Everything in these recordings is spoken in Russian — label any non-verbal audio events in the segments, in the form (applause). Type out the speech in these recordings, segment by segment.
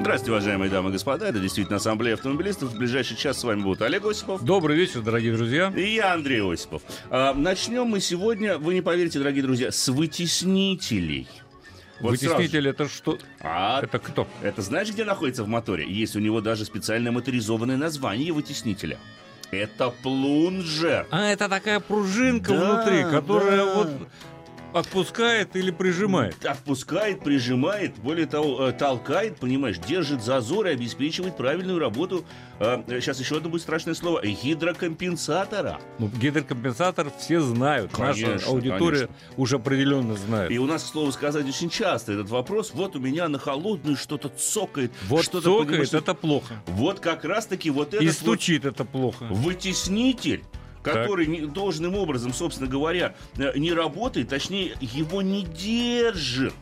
Здравствуйте, уважаемые дамы и господа. Это действительно Ассамблея автомобилистов. В ближайший час с вами будут Олег Осипов. Добрый вечер, дорогие друзья. И я, Андрей Осипов. А, начнем мы сегодня, вы не поверите, дорогие друзья, с вытеснителей. Вот Вытеснитель сразу. это что? А, это кто? Это знаешь, где находится в моторе? Есть у него даже специальное моторизованное название вытеснителя. Это плунжер. А, это такая пружинка да, внутри, которая да. вот Отпускает или прижимает? Отпускает, прижимает, более того, э, толкает, понимаешь, держит зазор и обеспечивает правильную работу. Сейчас э, еще одно будет страшное слово. Гидрокомпенсатора. Ну, гидрокомпенсатор все знают. Конечно, Наша аудитория конечно. уже определенно знает. И у нас, к слову сказать, очень часто этот вопрос. Вот у меня на холодную что-то цокает. Вот что цокает, это плохо. Вот как раз-таки вот это. И стучит вот это плохо. Вытеснитель который не, должным образом, собственно говоря, э, не работает, точнее, его не держит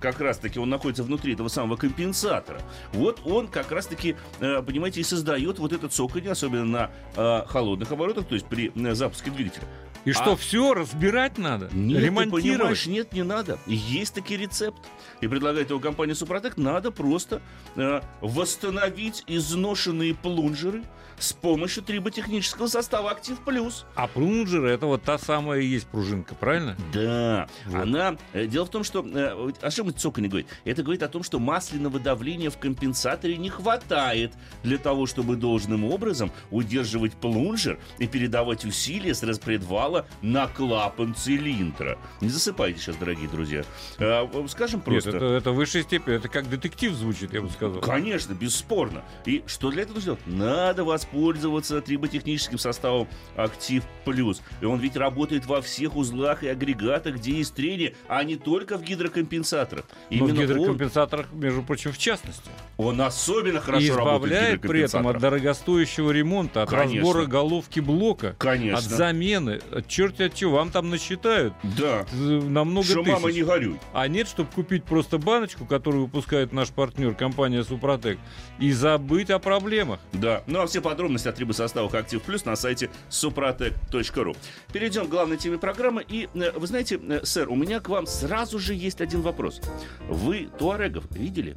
как раз-таки он находится внутри этого самого компенсатора. Вот он как раз-таки, э, понимаете, и создает вот этот цоканье, особенно на э, холодных оборотах, то есть при запуске двигателя. И а... что, все разбирать надо? Нет, ремонтировать? ты понимаешь, нет, не надо. Есть таки рецепт. И предлагает его компания Супротек. Надо просто э, восстановить изношенные плунжеры, с помощью триботехнического состава «Актив Плюс». А плунжер – это вот та самая и есть пружинка, правильно? Да. Вот. Она... Э, дело в том, что... Э, о чем это не говорит? Это говорит о том, что масляного давления в компенсаторе не хватает для того, чтобы должным образом удерживать плунжер и передавать усилия с распредвала на клапан цилиндра. Не засыпайте сейчас, дорогие друзья. Э, скажем просто... Нет, это, это в высшей степени. Это как детектив звучит, я бы сказал. Конечно, бесспорно. И что для этого сделать? Надо воспользоваться пользоваться триботехническим составом «Актив Плюс». И он ведь работает во всех узлах и агрегатах, где есть трение, а не только в гидрокомпенсаторах. Но в гидрокомпенсаторах, он... между прочим, в частности. Он особенно хорошо и избавляет при этом от дорогостоящего ремонта, от Конечно. разбора головки блока, Конечно. от замены, от от чего. Вам там насчитают да. намного Что, тысяч. мама, не горюй. А нет, чтобы купить просто баночку, которую выпускает наш партнер, компания Супротек, и забыть о проблемах. Да, ну а все подробности подробности о трибосоставах «Актив Плюс» на сайте suprotec.ru. Перейдем к главной теме программы. И, э, вы знаете, э, сэр, у меня к вам сразу же есть один вопрос. Вы туарегов видели?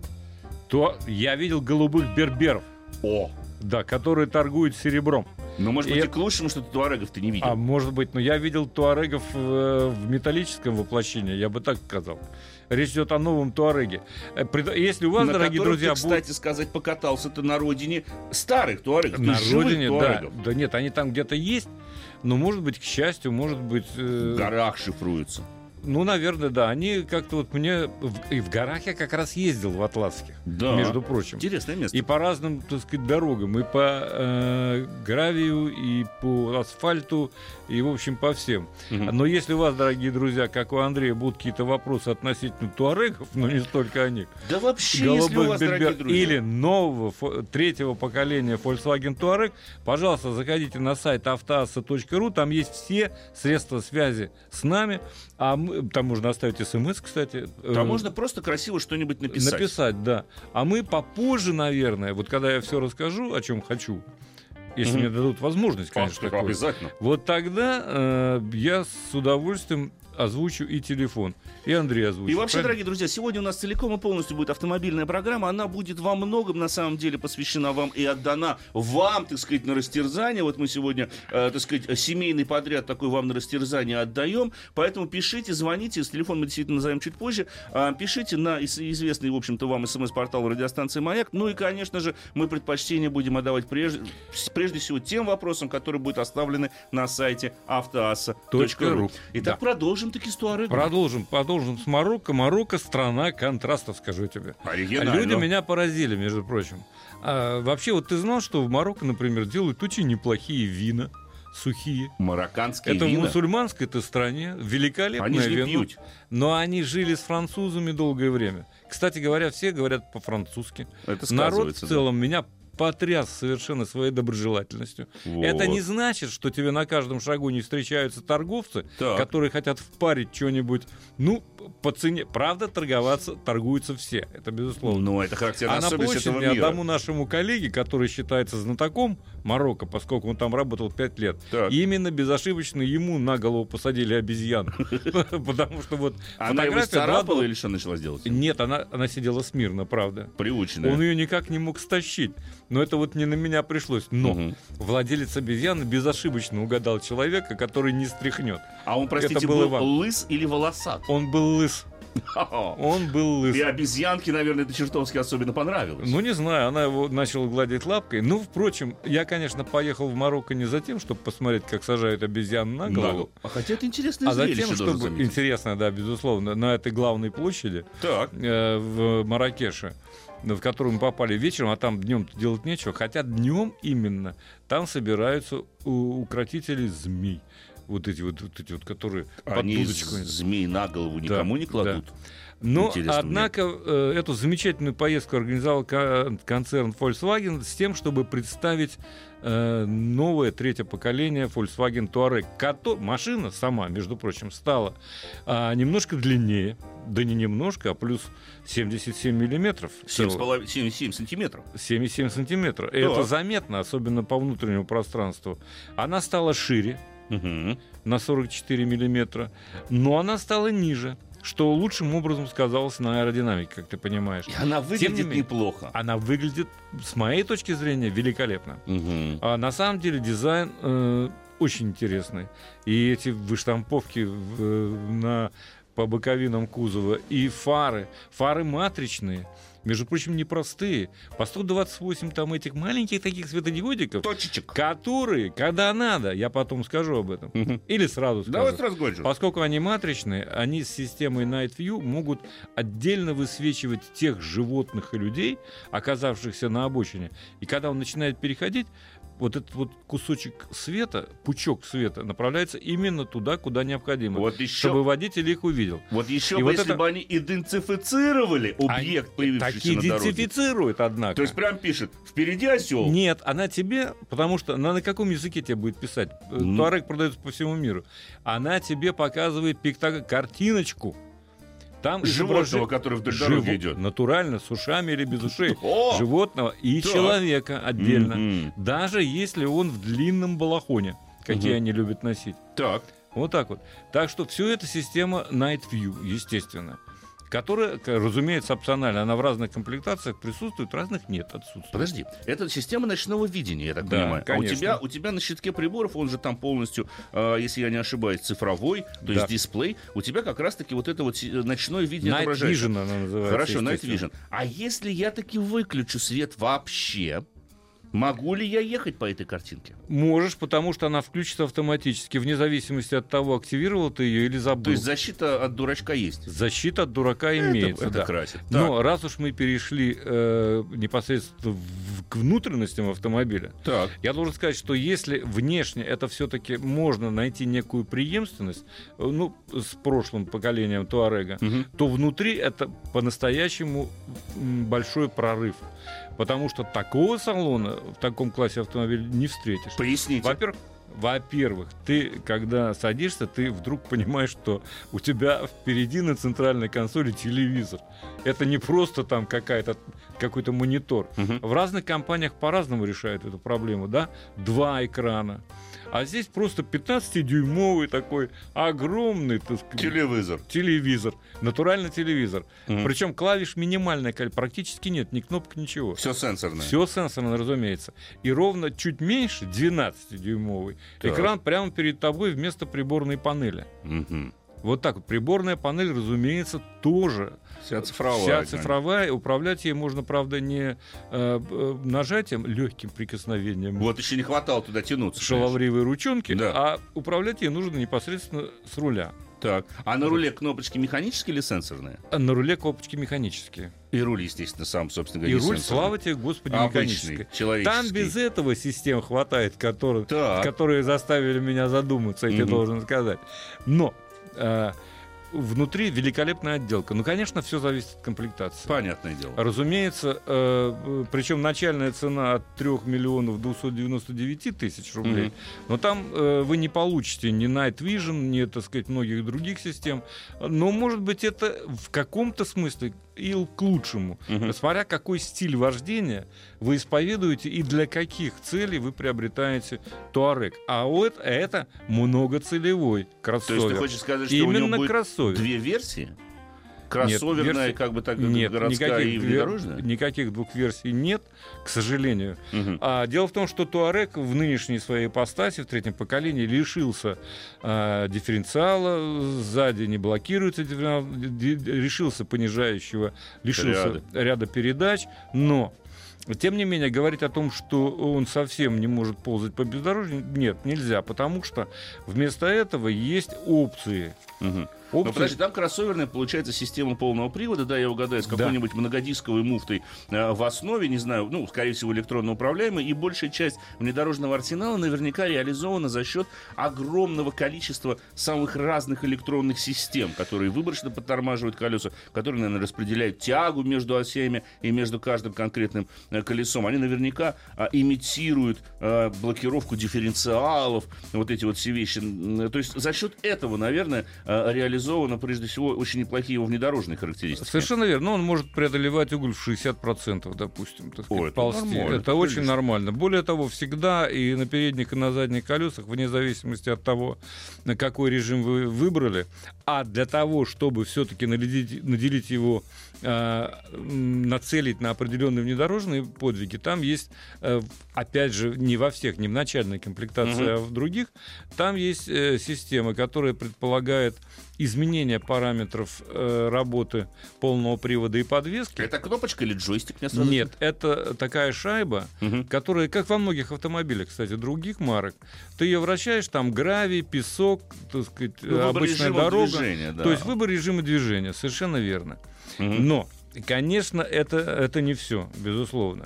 То я видел голубых берберов. О! Да, которые торгуют серебром. Ну, может быть, и, и к лучшему, что ты туарегов ты не видел. А может быть, но я видел туарегов в, э, в металлическом воплощении, я бы так сказал. Речь идет о новом туареге. Э, если у вас, на дорогие друзья, ты, кстати будут... сказать, покатался ты на родине старых туарегов. На родине, туарегов. да. Да нет, они там где-то есть, но, может быть, к счастью, может быть... Э... В горах шифруются. Ну, наверное, да. Они как-то вот мне... И в горах я как раз ездил в Атласских, да. между прочим. Интересное место. И по разным, так сказать, дорогам. И по э, гравию, и по асфальту, и, в общем, по всем. Угу. Но если у вас, дорогие друзья, как у Андрея, будут какие-то вопросы относительно туарегов, но не столько о них. Да вообще, если у вас, дорогие друзья. Или нового, третьего поколения Volkswagen Touareg, пожалуйста, заходите на сайт автоасса.ру, там есть все средства связи с нами, а мы, там можно оставить смс, кстати. Там э, можно просто красиво что-нибудь написать. Написать, да. А мы попозже, наверное, вот когда я все расскажу, о чем хочу, если mm-hmm. мне дадут возможность, конечно. Такое, обязательно. Вот тогда э, я с удовольствием озвучу и телефон. И Андрей озвучит. И вообще, правильно? дорогие друзья, сегодня у нас целиком и полностью будет автомобильная программа. Она будет во многом, на самом деле, посвящена вам и отдана вам, так сказать, на растерзание. Вот мы сегодня, э, так сказать, семейный подряд такой вам на растерзание отдаем. Поэтому пишите, звоните. С телефон мы действительно назовем чуть позже. Э, пишите на известный, в общем-то, вам смс-портал радиостанции «Маяк». Ну и, конечно же, мы предпочтение будем отдавать прежде, прежде всего тем вопросам, которые будут оставлены на сайте автоасса.ру. Итак, да. продолжим продолжим таки с Туарегом. Продолжим, продолжим с Марокко. Марокко страна контрастов, скажу тебе. Оригинально. Люди меня поразили, между прочим. А, вообще, вот ты знал, что в Марокко, например, делают очень неплохие вина сухие. Марокканские Это вина? в мусульманской стране великолепное они вино. Пьют. Но они жили с французами долгое время. Кстати говоря, все говорят по-французски. Это Народ в целом да. меня потряс совершенно своей доброжелательностью. Вот. Это не значит, что тебе на каждом шагу не встречаются торговцы, Так. которые хотят впарить что-нибудь, ну, по цене. Правда, торговаться, торгуются все, это безусловно. Ну, это характерная А на площади этого мира. одному нашему коллеге, который считается знатоком Марокко, поскольку он там работал пять лет, Так. именно безошибочно ему на голову посадили обезьяну. (laughs) Потому что вот Она его царапала или что начала делать? Нет, она сидела смирно, правда. Приученная. Он ее никак не мог стащить. Но это вот не на меня пришлось. Но Мгм. владелец обезьяны безошибочно угадал человека, который не стряхнет. А он, простите, Это был был лыс или волосат? Он был лыс. (laughs) Он был лыс. И обезьянке, наверное, это чертовски особенно понравилось. Ну, не знаю, она его начала гладить лапкой. Ну, впрочем, я, конечно, поехал в Марокко не за тем, чтобы посмотреть, как сажают обезьян на голову, А хотя это интересное а за зрелище, тем, должен чтобы, интересно, да, безусловно, на этой главной площади Так. э, в Маракеше, в которую мы попали вечером, а там днем делать нечего, хотя днем именно там собираются укротители змей. Вот эти вот, вот эти вот, которые под Они дудочку. змей на голову никому не кладут. Но, Интересно однако, э, эту замечательную поездку организовал ко- концерн Volkswagen с тем, чтобы представить э, новое третье поколение Volkswagen Touareg. Кото- машина сама, между прочим, стала а, немножко длиннее, да не немножко, а плюс 77 миллиметров. Семь с всего. половиной- семь- семь сантиметров. 7,7 сантиметра. И Это заметно, особенно по внутреннему пространству. Она стала шире, Мгм. на 44 миллиметра, но она стала ниже, что лучшим образом сказалось на аэродинамике, как ты понимаешь. И она выглядит менее, неплохо. Она выглядит, с моей точки зрения, великолепно. Мгм. А на самом деле дизайн э, очень интересный. И эти выштамповки э, на, по боковинам кузова, и фары, фары матричные, между прочим, непростые. По 128 там этих маленьких таких светодиодиков, Точечек. которые, когда надо, я потом скажу об этом, или сразу скажу. Давай сразу говорю. Поскольку они матричные, они с системой Night View могут отдельно высвечивать тех животных и людей, оказавшихся на обочине. И когда он начинает переходить, вот этот вот кусочек света, пучок света, направляется именно туда, куда необходимо, Вот еще, чтобы водитель их увидел. вот еще И бы, вот если это- бы они идентифицировали объект, Они появившийся такие на дороге. идентифицируют, однако. То есть прям пишет, впереди осел. Нет, она тебе, потому что она на каком языке тебе будет писать? Э, Ну. Туарек продается по всему миру. Она тебе показывает пикта- картиночку. Там Животного, который вдоль Живо- дороги идет. Натурально, с ушами или без ушей. О! Животного и Так. человека отдельно. Мгм. Даже если он в длинном балахоне, какие Мгм. они любят носить. Так. Вот так вот. Так что все это система Night View, естественно. Которая, разумеется, опциональна. Она в разных комплектациях присутствует, разных нет, отсутствует. Подожди, это система ночного видения, я так Да, понимаю. А у конечно. тебя, у тебя на щитке приборов, он же там полностью, э, если я не ошибаюсь, цифровой, то Да. есть дисплей. У тебя как раз-таки вот это вот си- ночное видение Night отображается. Vision она называется. Хорошо, Night. Vision. А если я таки выключу свет вообще, могу ли я ехать по этой картинке? Можешь, потому что она включится автоматически, вне зависимости от того, активировал ты ее или забыл. То есть защита от дурачка есть. Защита от дурака Это- имеется, это да. красит. Но раз уж мы перешли э, непосредственно в- к внутренностям автомобиля, Так. я должен сказать, что если внешне это все-таки можно найти некую преемственность, э, ну, с прошлым поколением Туарега, Мгм. то внутри это по-настоящему большой прорыв. Потому что такого салона в таком классе автомобиля не встретишь. Поясните. Во-первых, во-первых, ты, когда садишься, ты вдруг понимаешь, что у тебя впереди на центральной консоли телевизор. Это не просто там какая-то, какой-то монитор. Мгм. В разных компаниях по-разному решают эту проблему, да? Два экрана. А здесь просто 15-дюймовый такой огромный, так сказать, Телевизор. телевизор. Натуральный телевизор. Мгм. Причем клавиш минимальное, коль- практически нет, ни кнопок, ничего. Все сенсорное. Все сенсорно, разумеется. И ровно чуть меньше, 12-дюймовый, Так. экран прямо перед тобой вместо приборной панели. Мгм. Вот так вот. Приборная панель, разумеется, тоже Вся цифровая. вся цифровая. Управлять ей можно, правда, не э, нажатием, легким прикосновением Вот еще не хватало туда тянуться. шаловливой ручонки, Да. а управлять ей нужно непосредственно с руля. Так. А на руле кнопочки механические или сенсорные? А на руле кнопочки механические. И руль, естественно, сам, собственно И говоря, не руль, сенсорный. слава тебе, Господи, Обычный, механический. человеческий. Там без этого систем хватает, которые, Так. которые заставили меня задуматься, я тебе Мгм. должен сказать. Но внутри великолепная отделка. Ну, конечно, все зависит от комплектации. Понятное дело. Разумеется, э, причем начальная цена от 3 миллионов 299 тысяч рублей, Мгм. но там э, вы не получите ни Night Vision, ни, так сказать, многих других систем. Но, может быть, это в каком-то смысле и к лучшему. Мгм. Смотря какой стиль вождения вы исповедуете и для каких целей вы приобретаете Туарек. А вот это многоцелевой То кроссовер. есть ты хочешь сказать, что у него Именно будет кроссовер. две версии? Кроссоверная, версии- как бы так, Нет, городская и никаких, две- внедорожная? никаких двух версий нет, к сожалению. Мгм. А дело в том, что Туарек в нынешней своей ипостаси, в третьем поколении, лишился а, дифференциала, сзади не блокируется дифференциал, ди- решился понижающего, лишился Ряда. ряда передач, но тем не менее, говорить о том, что он совсем не может ползать по бездорожью, нет, нельзя, потому что вместо этого есть опции. Мгм. Ну, Опции- подожди, там кроссоверная, получается, система полного привода, да, я угадаю, с Да. какой-нибудь многодисковой муфтой э, в основе, не знаю, ну, скорее всего, электронно управляемой, и большая часть внедорожного арсенала наверняка реализована за счет огромного количества самых разных электронных систем, которые выборочно подтормаживают колеса, которые, наверное, распределяют тягу между осями и между каждым конкретным э, колесом. Они наверняка а, имитируют а, блокировку дифференциалов, вот эти вот все вещи. То есть за счет этого, наверное, а, реализовано прежде всего очень неплохие его внедорожные характеристики. Совершенно верно. Но он может преодолевать уголь в 60%, допустим, так сказать, О, это ползти. нормально, это это очень нормально. Более того, всегда и на передних, и на задних колесах, вне зависимости от того, на какой режим вы выбрали, а для того, чтобы все-таки наделить, его, нацелить на определенные внедорожные подвиги, там есть, э, опять же, не во всех, не в начальной комплектации, Мгм. а в других, там есть э, система, которая предполагает изменение параметров э, работы полного привода и подвески. Это кнопочка или джойстик? Мне сразу- Нет, это такая шайба, Мгм. которая, как во многих автомобилях, кстати, других марок, ты ее вращаешь, там гравий, песок, так сказать, Ну, обычная дорога. движения, да. То есть выбор режима движения, совершенно верно. Но, конечно, это, это не все, безусловно.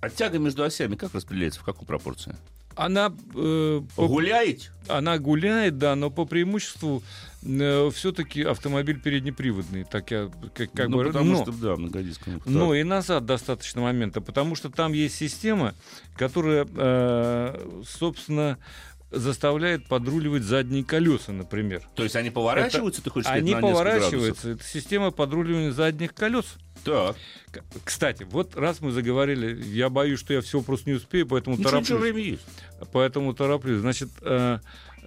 А тяга между осями как распределяется? В какой пропорции? Она, э, по- Гуляете? она гуляет, да, но по преимуществу все-таки автомобиль переднеприводный, так я как, как ну, бы, потому но- что, да, многодисковый. Но и назад достаточно момента, потому что там есть система, которая, э, собственно, заставляет подруливать задние колеса, например. То есть они поворачиваются, ты хочешь сказать, Они на поворачиваются. Это система подруливания задних колес. градусов? Так. Кстати, вот раз мы заговорили, я боюсь, что я все просто не успею, поэтому Ничего, ничего, тороплюсь. время есть. Поэтому тороплюсь. Значит, э,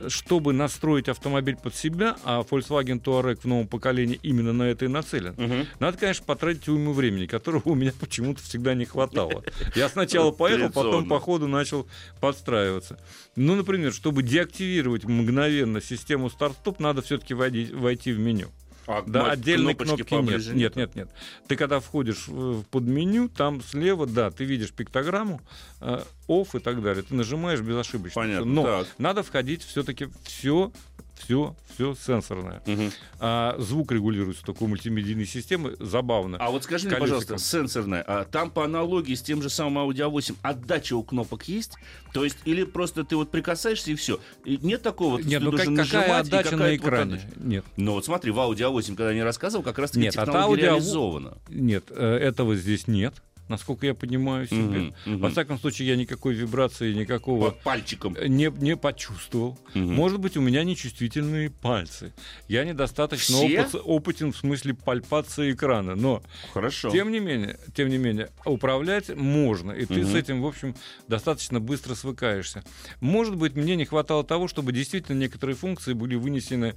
чтобы настроить автомобиль под себя, а Volkswagen Touareg в новом поколении именно на это и нацелен, Мгм. надо, конечно, потратить уйму времени, которого у меня (laughs) почему-то всегда не хватало. (laughs) Я сначала поехал, потом по ходу начал подстраиваться. Ну, например, чтобы деактивировать мгновенно систему старт-стоп, надо все-таки войти в меню. А Да, отдельной кнопки нет. поближе Нет, нет, нет. Ты когда входишь в- под меню, там слева, да, ты видишь пиктограмму, э, off и так далее. Ты нажимаешь безошибочно. Понятно, Но так. надо входить все-таки все, все, все сенсорное. Мгм. А звук регулируется такой мультимедийной системы. Забавно. А вот скажи мне, пожалуйста, сенсорная, а там по аналогии с тем же самым Audi A8 отдача у кнопок есть? То есть, или просто ты вот прикасаешься и все? Нет такого? Есть Нет, ты ну как- какая и отдача на какая-то вот экране? отдача. Нет. Ну вот смотри, в Audi A8, когда я не рассказывал, как раз таки Нет, от технология Audi A8 реализована. Нет, э, этого здесь нет, насколько я понимаю себе. Мгм, мгм. Во всяком случае, я никакой вибрации, никакого Под пальчиком. не, не почувствовал. Мгм. Может быть, у меня нечувствительные пальцы. Я недостаточно опыт- опытен в смысле пальпации экрана. Но, Хорошо. тем не менее, тем не менее, управлять можно. И ты Мгм. с этим, в общем, достаточно быстро свыкаешься. Может быть, мне не хватало того, чтобы действительно некоторые функции были вынесены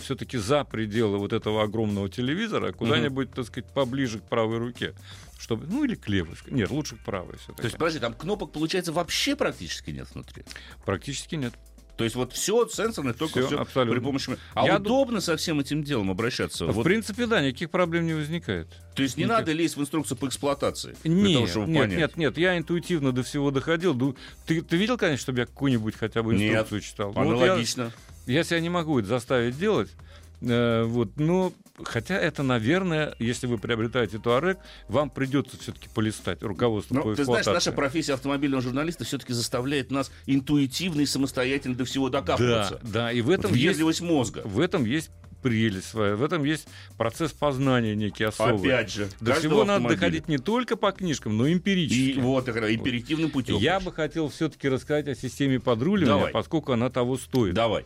все-таки за пределы вот этого огромного телевизора, куда-нибудь, так сказать, поближе к правой руке. Чтобы, ну или к левой. Нет, лучше к правой все-таки. То есть, подожди, там кнопок, получается, вообще практически нет внутри? Практически нет. То есть вот все сенсорное, только Всё, все абсолютно. при помощи... А Я удобно со всем этим делом обращаться? В Вот, принципе, да, никаких проблем не возникает. то есть не никак. надо лезть в инструкцию по эксплуатации? Нет, того, чтобы нет, понять? нет, нет, я интуитивно до всего доходил. Ты, ты видел, конечно, чтобы я какую-нибудь хотя бы Нет. инструкцию читал? Ну, вот я, Аналогично. я себя не могу это заставить делать. Э, вот, но хотя это, наверное, если вы приобретаете Туарек, вам придется все-таки полистать руководство Ну, по ты знаешь, наша профессия автомобильного журналиста все-таки заставляет нас интуитивно и самостоятельно до всего да, докапываться. да, и в этом есть мозга. в этом есть прелесть своя. В этом есть процесс познания некий особый. Опять же. До всего надо доходить не только по книжкам, но и эмпирически. И вот, императивным путем. Я бы хотел все-таки рассказать о системе подруливания, Давай. поскольку она того стоит. Давай.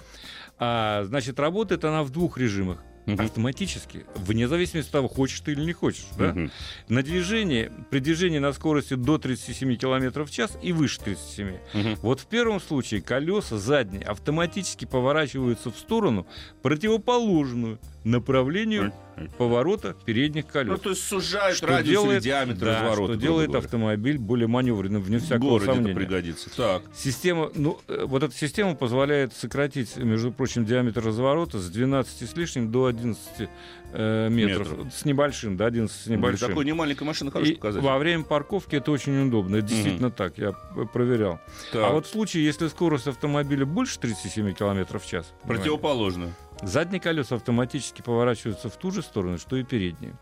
А, значит, работает она в двух режимах угу. автоматически, вне зависимости от того, хочешь ты или не хочешь. Да? Угу. На движении, при движении на скорости до 37 км в час и выше 37. Угу. Вот в первом случае колеса задние автоматически поворачиваются в сторону противоположную направлению поворота передних колес. Ну, то есть сужают что радиус делает, или диаметр да, разворота. Что делает говоря. автомобиль более маневренным, вне всякого Городе сомнения. это пригодится. Так. Система, ну, э, вот эта система позволяет сократить, между прочим, диаметр разворота с 12 с лишним до 11 э, метров. метров. С небольшим, до 11 с небольшим. Такой немаленькая машина хороший показатель. Во время парковки это очень удобно. Это действительно угу. так, я проверял. Так. А вот в случае, если скорость автомобиля больше 37 км в час... Противоположно. Задние колеса автоматически поворачиваются в ту же сторону, что и передние.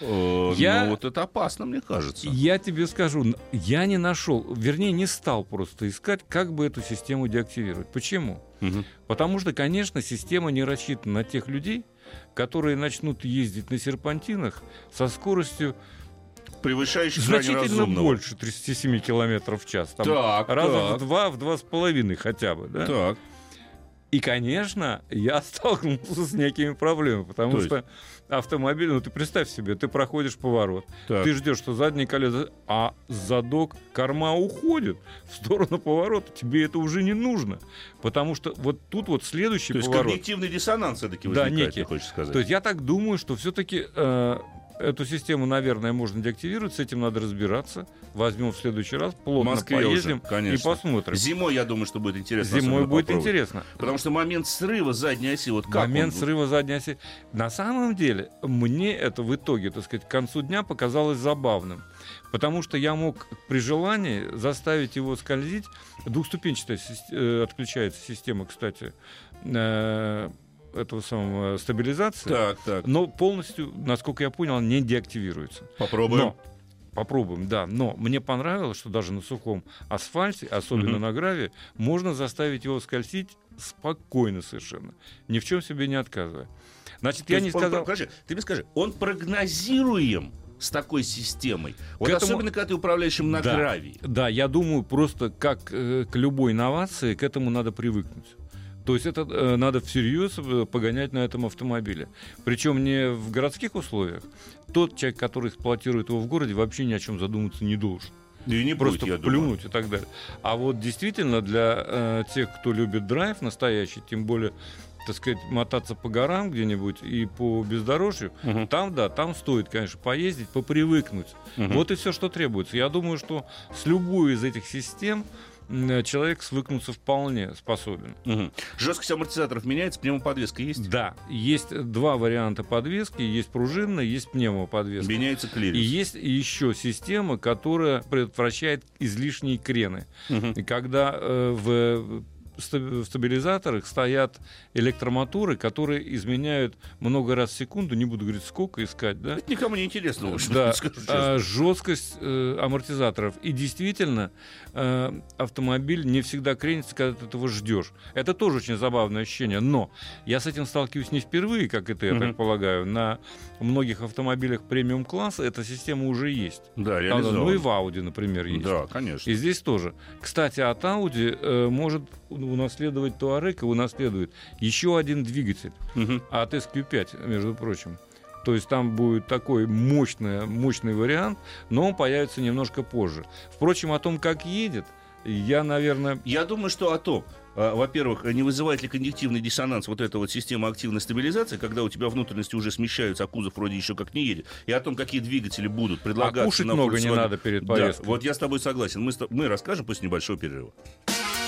Э, я, ну, вот это опасно, мне кажется. Я тебе скажу, я не нашел, вернее, не стал просто искать, как бы эту систему деактивировать. Почему? Угу. Потому что, конечно, система не рассчитана на тех людей, которые начнут ездить на серпантинах со скоростью превышающий значительно больше 37 километров в час. Там так, раза так. в два, в два с половиной хотя бы. Да? Так. И, конечно, я (laughs) столкнулся с некими проблемами, потому То что автомобиль, ну ты представь себе, ты проходишь поворот, так. ты ждешь, что задние колеса, а задок, корма уходит в сторону поворота, тебе это уже не нужно, потому что вот тут вот следующий То поворот. То есть когнитивный диссонанс все-таки возникает, да, некий. ты хочешь сказать. То есть я так думаю, что все-таки э, Эту систему, наверное, можно деактивировать, с этим надо разбираться. Возьмем в следующий раз, плотно поездим уже, конечно. и посмотрим. Зимой, я думаю, что будет интересно. Зимой будет интересно. Потому что момент срыва задней оси, вот как Момент срыва задней оси. На самом деле, мне это в итоге, так сказать, к концу дня показалось забавным. Потому что я мог при желании заставить его скользить. Двухступенчатая э, отключается система, кстати, э, этого самого стабилизации, так, так. но полностью, насколько я понял, не деактивируется. Попробуем. Но, попробуем, да. Но мне понравилось, что даже на сухом асфальте, особенно угу. на граве, можно заставить его скользить спокойно совершенно, ни в чем себе не отказывая. Значит, То я не сказал... Подожди, ты мне скажи, он прогнозируем с такой системой. Вот этому... особенно, когда ты управляешь им на да, гравии. Да, я думаю, просто как э, к любой инновации, к этому надо привыкнуть. То есть это э, надо всерьез э, погонять на этом автомобиле. Причем не в городских условиях. Тот человек, который эксплуатирует его в городе, вообще ни о чем задуматься не должен. И не Просто будет, плюнуть думаю. и так далее. А вот действительно для э, тех, кто любит драйв настоящий, тем более так сказать, мотаться по горам где-нибудь и по бездорожью, угу. там, да, там стоит, конечно, поездить, попривыкнуть. Угу. Вот и все, что требуется. Я думаю, что с любой из этих систем человек свыкнуться вполне способен. Угу. Жесткость амортизаторов меняется, пневмоподвеска есть? Да, есть два варианта подвески, есть пружинная, есть пневмоподвеска. Меняется клиренс. И есть еще система, которая предотвращает излишние крены. Угу. И когда э, в в стабилизаторах стоят электромоторы, которые изменяют много раз в секунду, не буду говорить сколько искать, да? Это никому не интересно, уж, да, (laughs) а, жесткость э, амортизаторов. И действительно, э, автомобиль не всегда кренится, когда ты этого ждешь. Это тоже очень забавное ощущение. Но я с этим сталкиваюсь не впервые, как это, я mm-hmm. так полагаю. На многих автомобилях премиум класса эта система уже есть. Да, реализована. Ну и в Audi, например, есть. Да, конечно. И здесь тоже. Кстати, от Audi э, может унаследовать Туарек и унаследует еще один двигатель угу. от SQ5, между прочим. То есть там будет такой мощный, мощный вариант, но он появится немножко позже. Впрочем, о том, как едет, я, наверное... Я думаю, что о том, а, во-первых, не вызывает ли конъюнктивный диссонанс вот эта вот система активной стабилизации, когда у тебя внутренности уже смещаются, а кузов вроде еще как не едет, и о том, какие двигатели будут предлагаться. А кушать на много Volkswagen. не надо перед поездкой. Да, вот я с тобой согласен. Мы, мы расскажем после небольшого перерыва.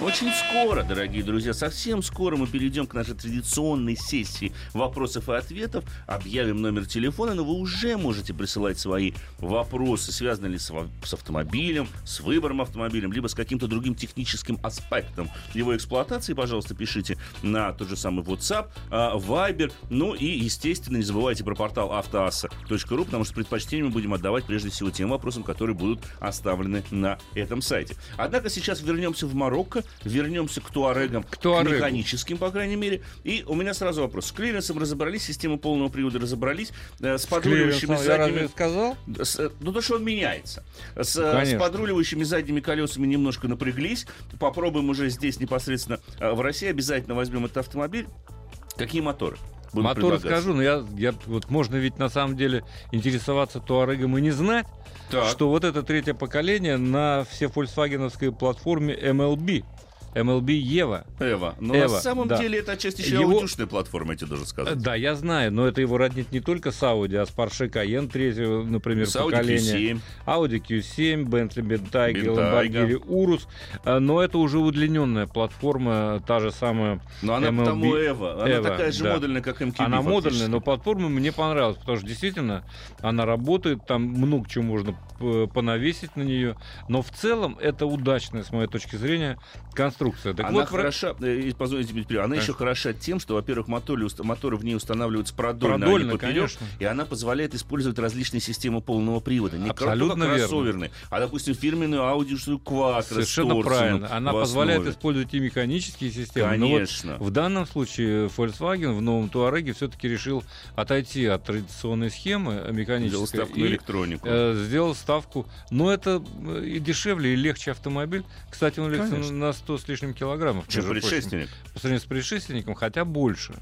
Очень скоро, дорогие друзья, совсем скоро мы перейдем к нашей традиционной сессии вопросов и ответов, объявим номер телефона, но вы уже можете присылать свои вопросы, связанные ли с, с автомобилем, с выбором автомобиля, либо с каким-то другим техническим аспектом его эксплуатации. Пожалуйста, пишите на тот же самый WhatsApp, а, Viber, ну и, естественно, не забывайте про портал автоасса.ру, потому что предпочтение мы будем отдавать прежде всего тем вопросам, которые будут оставлены на этом сайте. Однако сейчас вернемся в Марокко, вернемся к туарегам, к, туарегу. к механическим, по крайней мере. И у меня сразу вопрос. С клиренсом разобрались, систему полного привода разобрались, э, с подруливающими с задними... Я сказал? С, э, ну, то, что он меняется. С, э, с подруливающими задними колесами немножко напряглись. Попробуем уже здесь непосредственно в России. Обязательно возьмем этот автомобиль. Какие моторы? Мотор скажу, но я, я вот можно ведь на самом деле интересоваться Туарегом и не знать, так. что вот это третье поколение на все фольксвагеновской платформе MLB. MLB Ева. Эва. Но Эва, на самом да. деле это отчасти еще его... аудюшная платформа, я тебе должен сказать. Да, я знаю, но это его роднит не только с Audi, а с Porsche Cayenne 3, например, с поколения. Q7. Audi Q7, Bentley Bentayga, Lamborghini Urus. А, но это уже удлиненная платформа, та же самая Но она MLB. потому Эва. Она Эва, такая же да. модульная, как MQB. Она модульная, но платформа мне понравилась, потому что действительно она работает, там много чего можно понавесить на нее. Но в целом это удачная, с моей точки зрения, конструкция. Так она вот, хороша, э, позвольте, она еще хороша тем, что, во-первых, моторы, моторы в ней устанавливаются продольно, продольно а не поперек, и она позволяет использовать различные системы полного привода. Не Абсолютно кроссоверные, а, допустим, фирменную аудиошную Quattro Совершенно правильно. Она позволяет использовать и механические системы. Конечно. Но вот в данном случае Volkswagen в новом Туареге все-таки решил отойти от традиционной схемы механической. Сделал ставку и, электронику. Э, сделал ставку. Но это э, и дешевле, и легче автомобиль. Кстати, он на 100 с лишним килограммов. Чем предшественник. По сравнению с предшественником, хотя больше.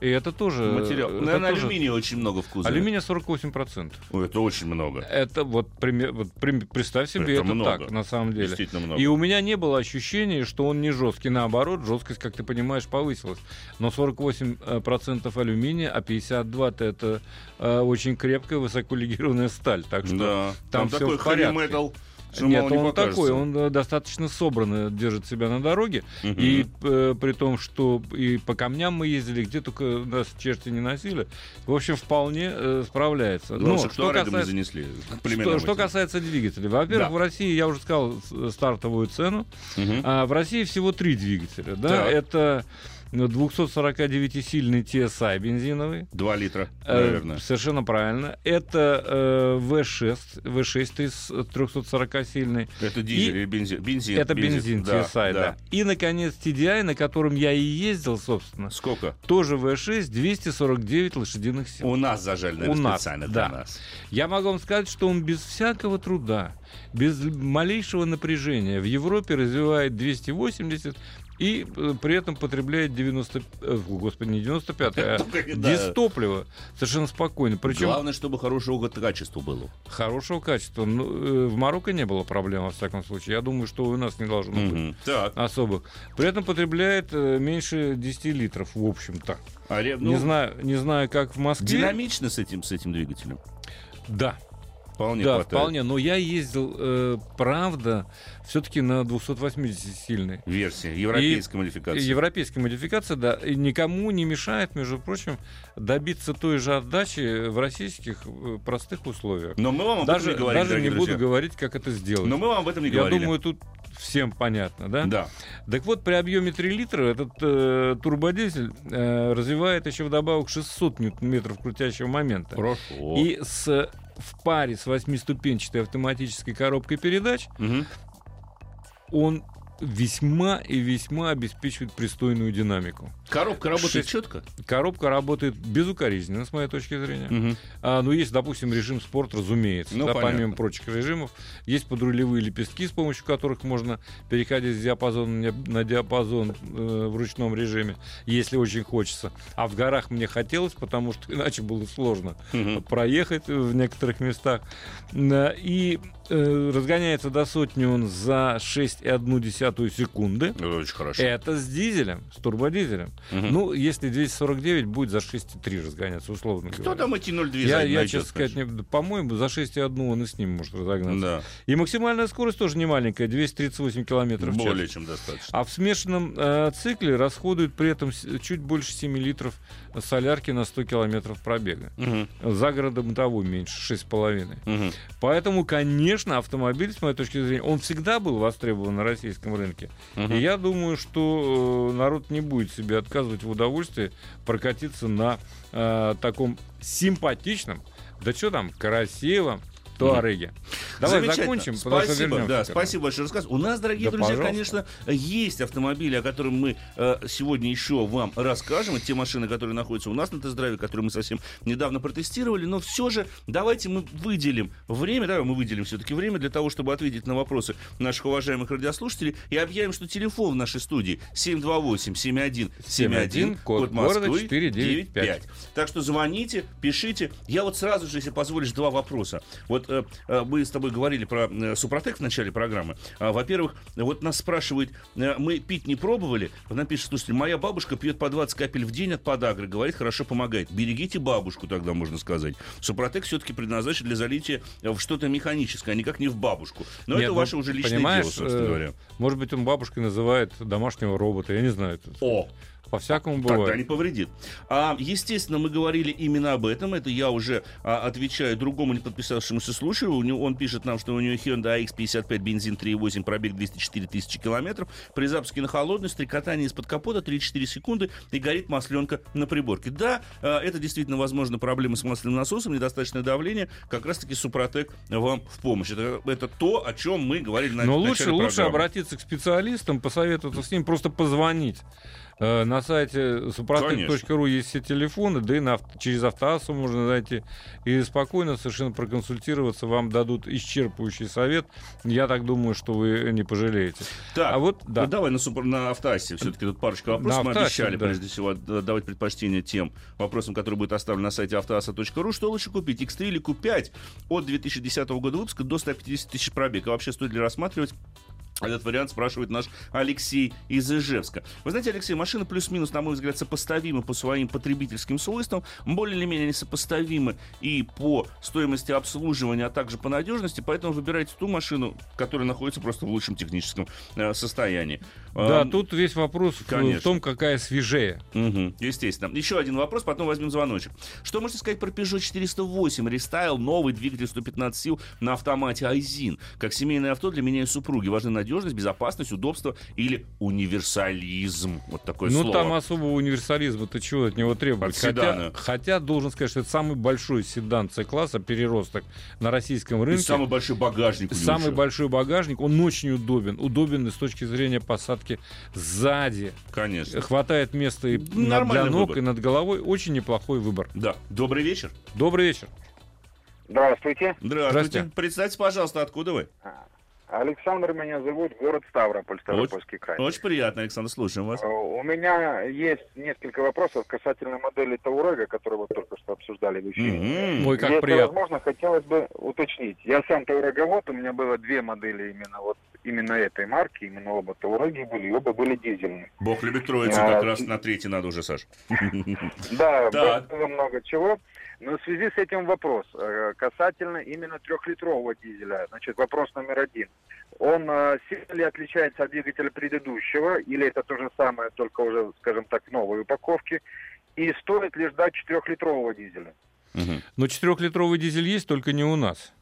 И это тоже... Материал. Это Наверное, тоже... алюминия очень много в кузове. Алюминия 48%. Ой, это очень много. Это вот, пример, вот представь себе, это, это много. так, на самом деле. Действительно много. И у меня не было ощущения, что он не жесткий. Наоборот, жесткость, как ты понимаешь, повысилась. Но 48% алюминия, а 52% это э, очень крепкая, высоколегированная сталь. Так что да. там, там все такой в порядке. Что Нет, он такой, он э, достаточно собранно держит себя на дороге. Угу. И э, при том, что и по камням мы ездили, где только нас черти не носили, в общем, вполне э, справляется. Но, Но что, касается, занесли, что, что касается двигателей. Во-первых, да. в России, я уже сказал стартовую цену. Угу. А в России всего три двигателя. Да? Это 249-сильный TSI бензиновый. 2 литра, э, наверное. Э, совершенно правильно. Это э, V6, V6 340-сильный. Это дизель или бензин? бензин? Это бензин, бензин TSI, да, да. И, наконец, TDI, на котором я и ездил, собственно. Сколько? Тоже V6, 249 лошадиных сил. У нас зажали, наверное, У нас, специально да. для нас. Я могу вам сказать, что он без всякого труда, без малейшего напряжения в Европе развивает 280 и э, при этом потребляет 90, э, господи, не 95, а дистопливо совершенно спокойно. Причем, Главное, чтобы хорошего качества было. Хорошего качества. Ну, э, в Марокко не было проблем, во всяком случае. Я думаю, что у нас не должно быть так. особых. При этом потребляет меньше 10 литров, в общем-то. А, ну, не, знаю, не знаю, как в Москве. Динамично с этим, с этим двигателем? Да, вполне да, хватает. вполне. Но я ездил, э, правда, все-таки на 280-сильной. Версии, европейской и, модификации. Европейской модификации, да. И никому не мешает, между прочим, добиться той же отдачи в российских э, простых условиях. Но мы вам об даже, этом не говорим, Даже не друзья. буду говорить, как это сделать. Но мы вам об этом не я говорили. Я думаю, тут всем понятно, да? Да. Так вот, при объеме 3 литра этот э, турбодизель э, развивает еще вдобавок 600 ньютон-метров крутящего момента. Хорошо. И с в паре с восьмиступенчатой автоматической коробкой передач, угу. он весьма и весьма обеспечивает пристойную динамику. Коробка работает Шесть... четко? Коробка работает безукоризненно, с моей точки зрения. Угу. А, ну, есть, допустим, режим спорт, разумеется. Ну, да, помимо прочих режимов. Есть подрулевые лепестки, с помощью которых можно переходить с диапазона на диапазон э, в ручном режиме, если очень хочется. А в горах мне хотелось, потому что иначе было сложно угу. проехать в некоторых местах. И э, разгоняется до сотни он за 6,1 десятую секунды. Очень хорошо. Это с дизелем, с турбодизелем. Мгм. Ну, если 249, будет за 6,3 разгоняться, условно Кто говоря. там эти 0,2 я, я честно сказать, не- по-моему, за 6,1 он и с ним может разогнаться. Да, И максимальная скорость тоже не маленькая, 238 километров в час. более чем достаточно. А в смешанном э, цикле расходует при этом чуть больше 7 литров солярки на 100 километров пробега. Мгм, За городом того меньше, 6,5. мгм. Поэтому, конечно, автомобиль, с моей точки зрения, он всегда был востребован на российском рынке. Мгм. И я думаю, что э, народ не будет себе отказывать в удовольствии прокатиться на э, таком симпатичном, да что там, красивом Туареге. Давай Замечательно. закончим, потому что Спасибо, вернемся да, спасибо большое рассказ. У нас, дорогие Да, друзья, пожалуйста. конечно, есть автомобили, о которых мы э, сегодня еще вам расскажем. Это те машины, которые находятся у нас на тест-драйве, которые мы совсем недавно протестировали. Но все же давайте мы выделим время, давай мы выделим все-таки время для того, чтобы ответить на вопросы наших уважаемых радиослушателей и объявим, что телефон в нашей студии 728-7171, код города 495. Так что звоните, пишите. Я вот сразу же, если позволишь, два вопроса. Вот э, э, мы с тобой говорили про э, Супротек в начале программы. А, во-первых, вот нас спрашивают, э, мы пить не пробовали? Вот нам пишет, слушайте, моя бабушка пьет по 20 капель в день от подагры, говорит, хорошо помогает. Берегите бабушку, тогда можно сказать. Супротек все-таки предназначен для залития в что-то механическое, а никак не в бабушку. Но Нет, это ну, ваше уже личное дело, собственно говоря. Может быть, он бабушкой называет домашнего робота, я не знаю. это О, По-всякому Тогда бывает. не повредит. А, естественно, мы говорили именно об этом. Это я уже а, отвечаю другому не подписавшемуся слушателю. У него, он пишет нам, что у него Hyundai X55 бензин 3.8, пробег 204 тысячи километров. При запуске на холодность, при катании из-под капота 3-4 секунды и горит масленка на приборке. Да, а, это действительно, возможно, проблемы с масляным насосом, недостаточное давление. Как раз-таки Супротек вам в помощь. Это, это то, о чем мы говорили на Но лучше, лучше обратиться к специалистам, посоветоваться с ним, просто позвонить. Э, На сайте супротек.ру есть все телефоны, да и на, через автоассу можно зайти и спокойно совершенно проконсультироваться. Вам дадут исчерпывающий совет. Я так думаю, что вы не пожалеете. Так, А вот, да. ну, давай на, супер, на автоассе. Все-таки тут парочка вопросов. На Мы автоассе, обещали, да. прежде всего, давать предпочтение тем вопросам, которые будут оставлены на сайте автоасса.ру. Что лучше купить, X3 или Q5 от 2010 года выпуска до 150 тысяч пробег? А вообще стоит ли рассматривать этот вариант спрашивает наш Алексей из Ижевска. Вы знаете, Алексей, машины плюс-минус, на мой взгляд, сопоставимы по своим потребительским свойствам, более или менее они сопоставимы и по стоимости обслуживания, а также по надежности, поэтому выбирайте ту машину, которая находится просто в лучшем техническом э, состоянии. Да, Эм, тут весь вопрос в- в конечно. том, какая свежее. Мгм, естественно. Еще один вопрос, потом возьмем звоночек. Что можете сказать про Peugeot 408 рестайл, новый двигатель 115 сил на автомате Айзин? Как семейное авто для меня и супруги важны надежность, безопасность, удобство или универсализм. Вот такое ну, слово. там особого универсализма, ты чего от него требовать? От седана. Хотя, хотя, должен сказать, что это самый большой седан С-класса, переросток на российском И рынке. самый большой багажник у него Самый еще. большой багажник, он очень удобен. Удобен и с точки зрения посадки сзади. Конечно. Хватает места и над- Нормальный для ног, выбор. и над головой. Очень неплохой выбор. Да. Добрый вечер. Добрый вечер. Здравствуйте. Здравствуйте. Здравствуйте. Представьте, пожалуйста, откуда вы? Александр меня зовут, город Ставрополь, Ставропольский край. Очень приятно, Александр, слушаем вас. Э, У меня есть несколько вопросов касательно модели Таурега, которую вы только что обсуждали в эфире. Мгм. Ой, как Если приятно. возможно, хотелось бы уточнить. Я сам Тауреговод, у меня было две модели именно вот именно этой марки, именно оба Тауреги были, оба были дизельные. Бог любит троицу, А, как раз на третий надо уже, Саш. (laughs) Да, было много чего. Но в связи с этим вопрос э, касательно именно трехлитрового дизеля. Значит, вопрос номер один. Он э, сильно ли отличается от двигателя предыдущего, или это то же самое, только уже, скажем так, новой упаковке? И стоит ли ждать четырехлитрового дизеля? Мгм. Но четырехлитровый дизель есть, только не у нас.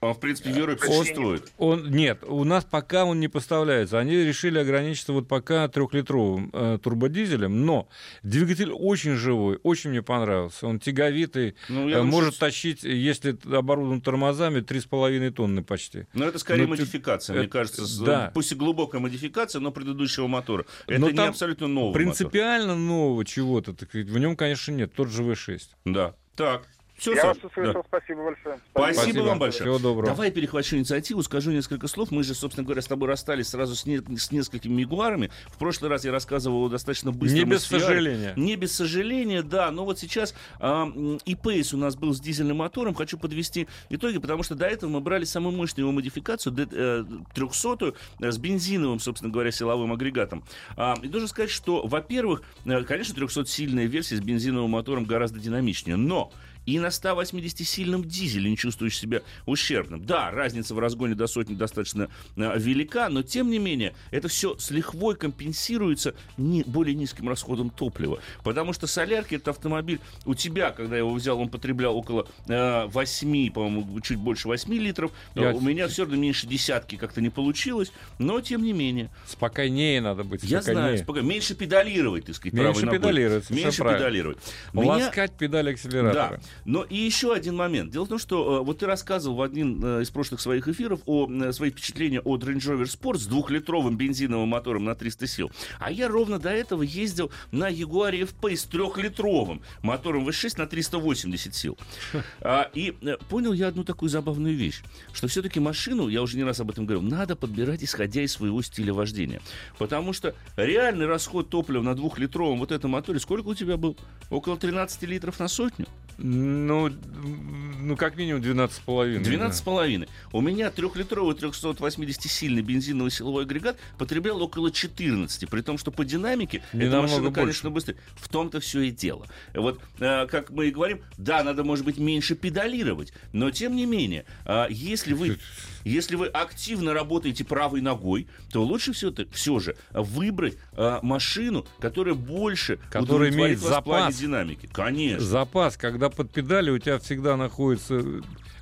Он, в принципе, в Европе существует. Он, нет, у нас пока он не поставляется. Они решили ограничиться вот пока трехлитровым э, турбодизелем, но двигатель очень живой, очень мне понравился. Он тяговитый, Ну, э, может что- тащить, если оборудован тормозами, 3,5 тонны почти. Но это скорее Ну, ты- модификация, мне это- кажется. с- да. Пусть и глубокая модификация, но предыдущего мотора. Это Но не абсолютно новый мотор. Принципиально нового чего-то, в нем, конечно, нет, тот же V6. Да. Так, Все, Я Саш, вас услышал, да. спасибо большое. Спасибо, Спасибо. вам большое. Всего доброго. Давай перехвачу инициативу, скажу несколько слов. Мы же, собственно говоря, с тобой расстались сразу с, не- с несколькими ягуарами. В прошлый раз я рассказывал достаточно быстром Не без сожаления. Не без сожаления, да. Но вот сейчас м, и Pace у нас был с дизельным мотором. Хочу подвести итоги, потому что до этого мы брали самую мощную его модификацию, д- э, 300 э, с бензиновым, собственно говоря, силовым агрегатом. А, и должен сказать, что, во-первых, э, конечно, 300-сильная версия с бензиновым мотором гораздо динамичнее, но и на 180-сильном дизеле не чувствуешь себя ущербным. Да, разница в разгоне до сотни достаточно э, велика, но тем не менее это все с лихвой компенсируется не, более низким расходом топлива. Потому что солярки это автомобиль у тебя, когда я его взял, он потреблял около э, 8, по-моему, чуть больше 8 литров. Я- У меня все равно меньше десятки как-то не получилось, но тем не менее. Спокойнее надо быть, Я знаю, спокойнее. меньше педалировать, так сказать, Меньше педалировать, Меньше правильно. педалировать. Меня- Ласкать педаль акселератора. да. Но и еще один момент. Дело в том, что э, вот ты рассказывал в один э, из прошлых своих эфиров о э, своих впечатлениях от Range Rover Sport с двухлитровым бензиновым мотором на 300 сил. А я ровно до этого ездил на Jaguar F-Pace с трехлитровым мотором V6 на 380 сил. (laughs) А, и понял я одну такую забавную вещь, что все-таки машину, я уже не раз об этом говорил, надо подбирать исходя из своего стиля вождения. Потому что реальный расход топлива на двухлитровом вот этом моторе, сколько у тебя был? Около 13 литров на сотню? Ну, ну, как минимум 12,5. 12 с половиной. У меня трехлитровый 380-сильный бензиновый силовой агрегат потреблял около 14, при том, что по динамике Не эта машина, больше. конечно, быстрее. В том-то все и дело. Вот, э, как мы и говорим, да, надо, может быть, меньше педалировать, но тем не менее, э, если вы (laughs) если вы активно работаете правой ногой, то лучше все, все же выбрать э, машину, которая больше Которая имеет запас. динамики. Конечно. Запас, когда под педали у тебя всегда находится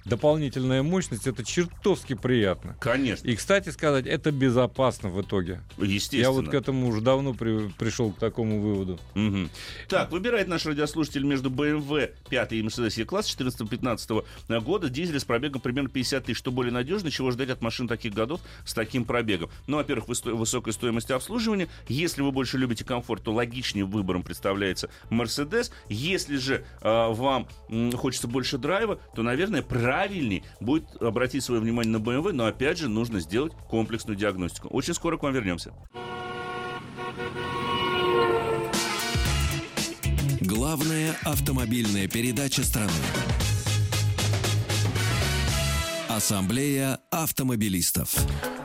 дополнительная мощность, это чертовски приятно. Конечно. И, кстати сказать, это безопасно в итоге. Естественно. Я вот к этому уже давно при- пришел к такому выводу. Мгм. Так, выбирает наш радиослушатель между BMW 5 и Mercedes E-класс 14-15 года. Дизель с пробегом примерно 50 тысяч. Что более надежно, чего ждать от машин таких годов с таким пробегом? Ну, во-первых, высо- высокой стоимости обслуживания. Если вы больше любите комфорт, то логичнее выбором представляется Mercedes. Если же э, вам м, хочется больше драйва, то, наверное, правильнее будет обратить свое внимание на BMW, но, опять же, нужно сделать комплексную диагностику. Очень скоро к вам вернемся. Главная автомобильная передача страны. Ассамблея автомобилистов.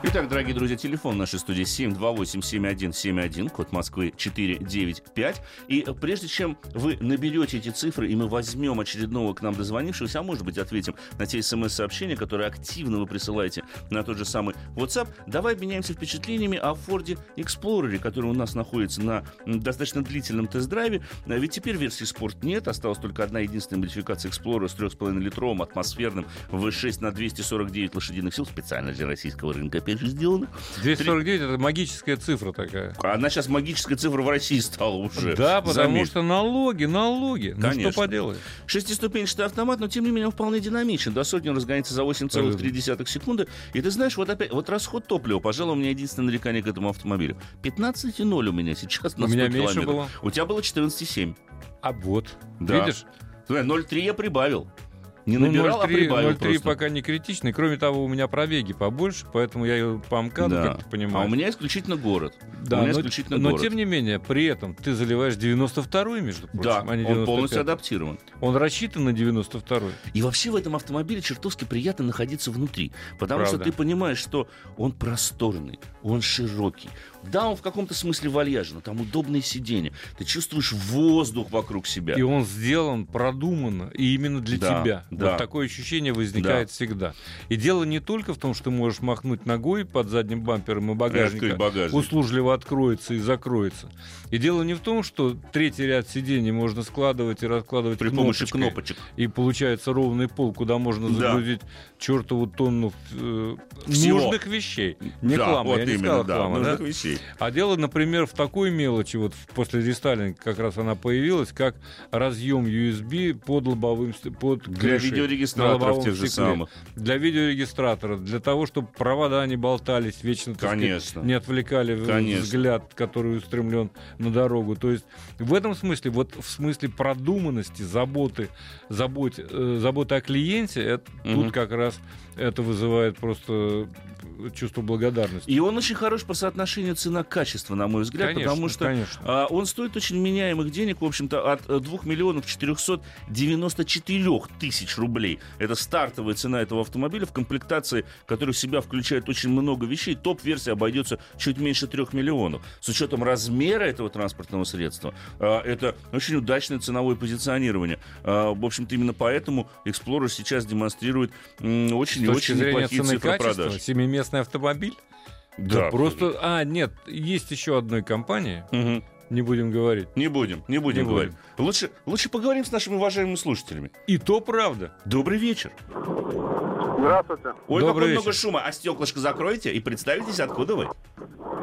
Итак, дорогие друзья, телефон нашей студии 728-7171, код Москвы 495. И прежде чем вы наберете эти цифры, и мы возьмем очередного к нам дозвонившегося, а может быть ответим на те смс-сообщения, которые активно вы присылаете на тот же самый WhatsApp, давай обменяемся впечатлениями о Ford Explorer, который у нас находится на достаточно длительном тест-драйве. А Ведь теперь версии Sport нет, осталась только одна единственная модификация Explorer с 3,5-литровым атмосферным V6 на 249 лошадиных сил, специально для российского рынка, опять же, сделано. 249 это магическая цифра такая. Она сейчас магическая цифра в России стала уже. Да, потому Заметь. что налоги, налоги. Ну Конечно. что поделаешь? Шестиступенчатый автомат, но тем не менее он вполне динамичен. До сотни он разгоняется за 8,3 секунды. И ты знаешь, вот опять, вот расход топлива, пожалуй, у меня единственное нарекание к этому автомобилю. 15,0 у меня сейчас на У 100 меня меньше километров. было. У тебя было 14,7. А вот, Да. видишь? Смотри, 0,3 я прибавил. Не Ну, набирал, а 0,3 прибавил 0,3 просто. пока не критичный. Кроме того, у меня пробеги побольше, поэтому я ее по МКАДу, Да. как ты понимаешь. А у меня исключительно город. Да, у меня но, исключительно но город. тем не менее, при этом ты заливаешь 92-й, между прочим, Да, а не он полностью 95-й. адаптирован. Он рассчитан на 92-й. И вообще в этом автомобиле чертовски приятно находиться внутри. Потому Правда. что ты понимаешь, что он просторный, он широкий. Да, он в каком-то смысле вальяжен, но там удобные сиденья. Ты чувствуешь воздух вокруг себя. И он сделан продуманно, и именно для Да, тебя. Да. Вот такое ощущение возникает всегда. И дело не только в том, что ты можешь махнуть ногой под задним бампером и багажник Открыть багажник. услужливо откроется и закроется. И дело не в том, что третий ряд сидений можно складывать и раскладывать При помощи кнопочек. И получается ровный пол, куда можно Да. загрузить чертову тонну э, Всего. нужных вещей. Не да, хлама, вот я не именно, сказал да, нужных да? вещей. А дело, например, в такой мелочи, вот после рестайлинга как раз она появилась, как разъем USB под лобовым, под Для видеорегистраторов тех же стекле, самых. Для видеорегистратора, для того, чтобы провода не болтались вечно, Конечно. сказать, не отвлекали Конечно. взгляд, который устремлен на дорогу. То есть в этом смысле, вот в смысле продуманности, заботы, забот, э, заботы о клиенте, это, Мгм. тут как раз это вызывает просто чувство благодарности. И он очень хорош по соотношению цена-качество, на мой взгляд, конечно, потому что конечно. А, он стоит очень меняемых денег, в общем-то, от э, 2 миллионов 494 тысяч рублей. Это стартовая цена этого автомобиля в комплектации, которая в себя включает очень много вещей. Топ-версия обойдется чуть меньше 3 миллионов. С учетом размера этого транспортного средства, а, это очень удачное ценовое позиционирование. А, в общем-то, именно поэтому Explorer сейчас демонстрирует очень и очень неплохие цены цифры продаж. 7 красный автомобиль? Да, да просто. А, нет, есть еще одной компании. Угу. Не будем говорить. Не будем, не будем не говорить. Будем. Лучше, лучше поговорим с нашими уважаемыми слушателями. И то правда. Добрый вечер. Здравствуйте. Ой, Добрый какой вечер. много шума. А стеклышко закройте и представитесь, откуда вы.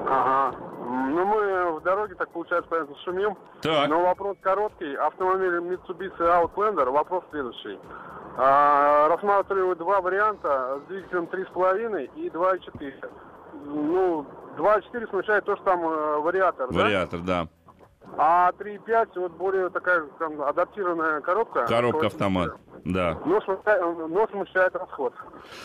Ага. Ну, мы в дороге, так получается, понятно, шумим. Так. Но вопрос короткий. Автомобиль Mitsubishi Outlander. Вопрос следующий. А, рассматриваю два варианта с двигателем 3,5 и 2,4. Ну, 2,4 смущает то, что там э, вариатор, да? Вариатор, да. А 3,5 вот более такая там, адаптированная коробка. Коробка автомат. Да. Но смущает, но смущает расход.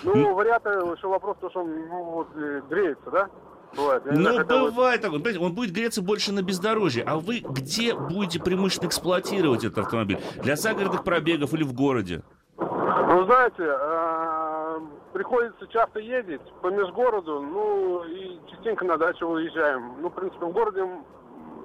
Ну, вариатор, еще вопрос, то, что он ну, вот, э, греется, да? Бывает. Я Ну, бывает такое. Понимаете, Он будет греться больше на бездорожье. А вы где будете преимущественно эксплуатировать этот автомобиль? Для загородных пробегов или в городе? Ну, знаете, э, приходится часто ездить по межгороду, ну, и частенько на дачу выезжаем. Ну, в принципе, в городе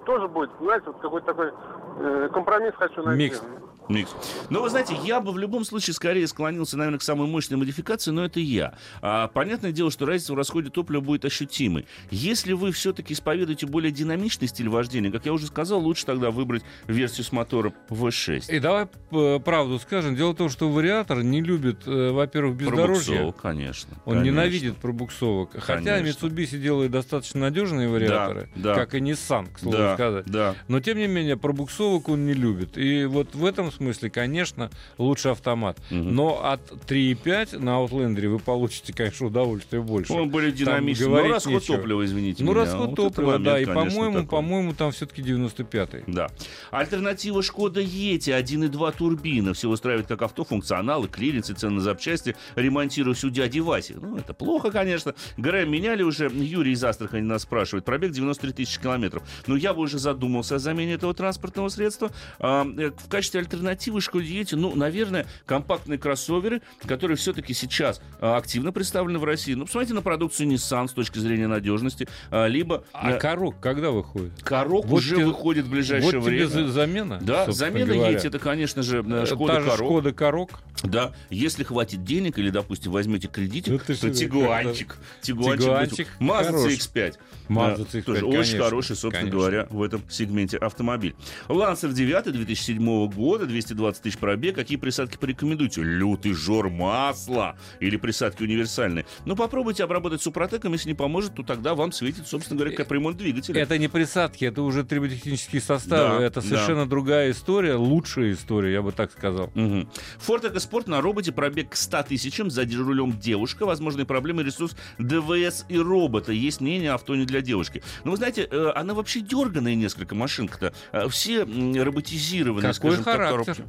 тоже будет, знаете, вот какой-то такой э, компромисс хочу найти. Микс. Микс. Ну, вы знаете, я бы в любом случае скорее склонился, наверное, к самой мощной модификации, но это я. А, понятное дело, что разница в расходе топлива будет ощутимой. Если вы все-таки исповедуете более динамичный стиль вождения, как я уже сказал, лучше тогда выбрать версию с мотором V6. И давай э, правду скажем. Дело в том, что вариатор не любит, э, во-первых, бездорожье. Пробуксовок, конечно. Он конечно. ненавидит пробуксовок. Хотя Конечно. Mitsubishi делает достаточно надежные вариаторы, да. как и Nissan, к слову Да, сказать. да. Но тем не менее пробуксовок он не любит. И вот в этом смысле, конечно, лучше автомат. Мгм. Но от 3,5 на Outlander вы получите, конечно, удовольствие больше. Он более динамичный. Говорить расход нечего. топлива, извините ну, меня. расход Вот топлива, момент, да. И, по-моему, по-моему, там все-таки 95-й. Да. Альтернатива Шкода Yeti 1.2 турбина. Все устраивает как авто, функционалы, клиренс и цены на запчасти. Ремонтирую всё у дяди Васи. Ну, это плохо, конечно. ГРМ меняли уже. Юрий из Астрахани нас спрашивает. Пробег 93 тысячи километров. Но я бы уже задумался о замене этого транспортного средства. А, э, в качестве альтернативы Шкоде Yeti, ну, наверное, компактные кроссоверы, которые все-таки сейчас а, активно представлены в России. Ну, посмотрите на продукцию Nissan с точки зрения надежности. а, либо А Karoq когда выходит? Karoq Вот уже тебе- выходит в ближайшее вот тебе время. за- замена. Да, замена говоря. Yeti, это, конечно же, э, Шкода Та же Karoq. Шкода Karoq. Да, если хватит денег или, допустим, возьмете кредитик, ты то Тигуанчик. Тигуанчик. Тигуанчик Mazda хорош. CX-5. Mazda Да, CX-5, Тоже очень конечно, хороший, собственно конечно. говоря, в этом сегменте автомобиль. Lancer 9 2007 года, 220 тысяч пробег. Какие присадки порекомендуете? Лютый жор масла или присадки универсальные? Ну, попробуйте обработать супротеком. Если не поможет, то тогда вам светит, собственно говоря, капремонт двигателя. Это не присадки, это уже триботехнические составы. Да, это да. совершенно другая история, лучшая история, я бы так сказал. Мгм. Ford EcoSport на роботе пробег к 100 тысячам, за рулем девушка, возможные проблемы, ресурс ДВС и робота. Есть мнение, авто не для девушки. Но вы знаете, э, она вообще дерганая несколько машинка-то. Э, Все роботизированные, Какой скажем так, характер? коробки. У,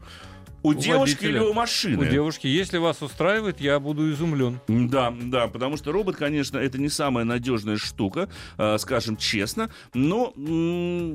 У девушки или водителя. у машины? У девушки, если вас устраивает, я буду изумлен. Да, да, потому что робот, конечно, это не самая надежная штука, э, скажем честно, но,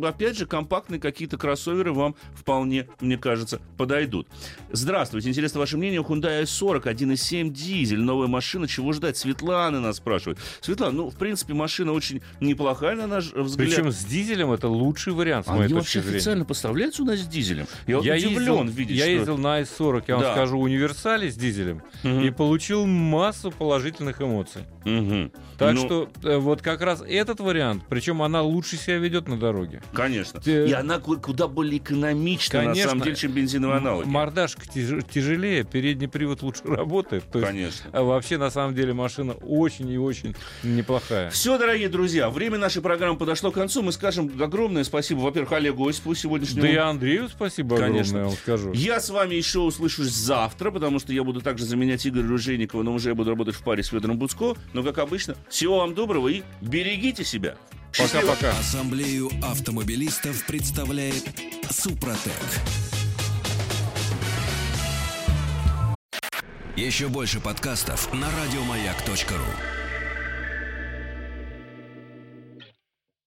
опять же, компактные какие-то кроссоверы вам вполне, мне кажется, подойдут. Здравствуйте, интересно ваше мнение Hyundai i40 1.7 дизель, новая машина, чего ждать? Светлана нас спрашивает. Светлана, ну, в принципе, машина очень неплохая, на наш взгляд. Причем с дизелем это лучший вариант, с моей Они точки вообще зрения. официально поставляются у нас с дизелем? Я, Я удивлен ездил, видеть, я что... ездил на i40, я вам Да. скажу, универсале с дизелем, Мгм. и получил массу положительных эмоций. Мгм. Так Ну, что э, вот как раз этот вариант, причем она лучше себя ведет на дороге. Конечно. Те- И она ку- куда более экономична, на Конечно. самом деле, чем бензиновые аналоги. М- Мордашка тяж- тяжелее, передний привод лучше (laughs) работает. То есть, Конечно. а вообще, на самом деле, машина очень и очень неплохая. Все, дорогие друзья, время нашей программы подошло к концу. Мы скажем огромное спасибо, во-первых, Олегу Осипову сегодняшнему. Да и Андрею спасибо Конечно. огромное, я вам скажу. Я с вами вами еще услышусь завтра, потому что я буду также заменять Игоря Ружейникова, но уже я буду работать в паре с Федором Буцко. Но, как обычно, всего вам доброго и берегите себя. Пока-пока. Ассамблею автомобилистов представляет Супротек. Еще больше подкастов на радиомаяк.ру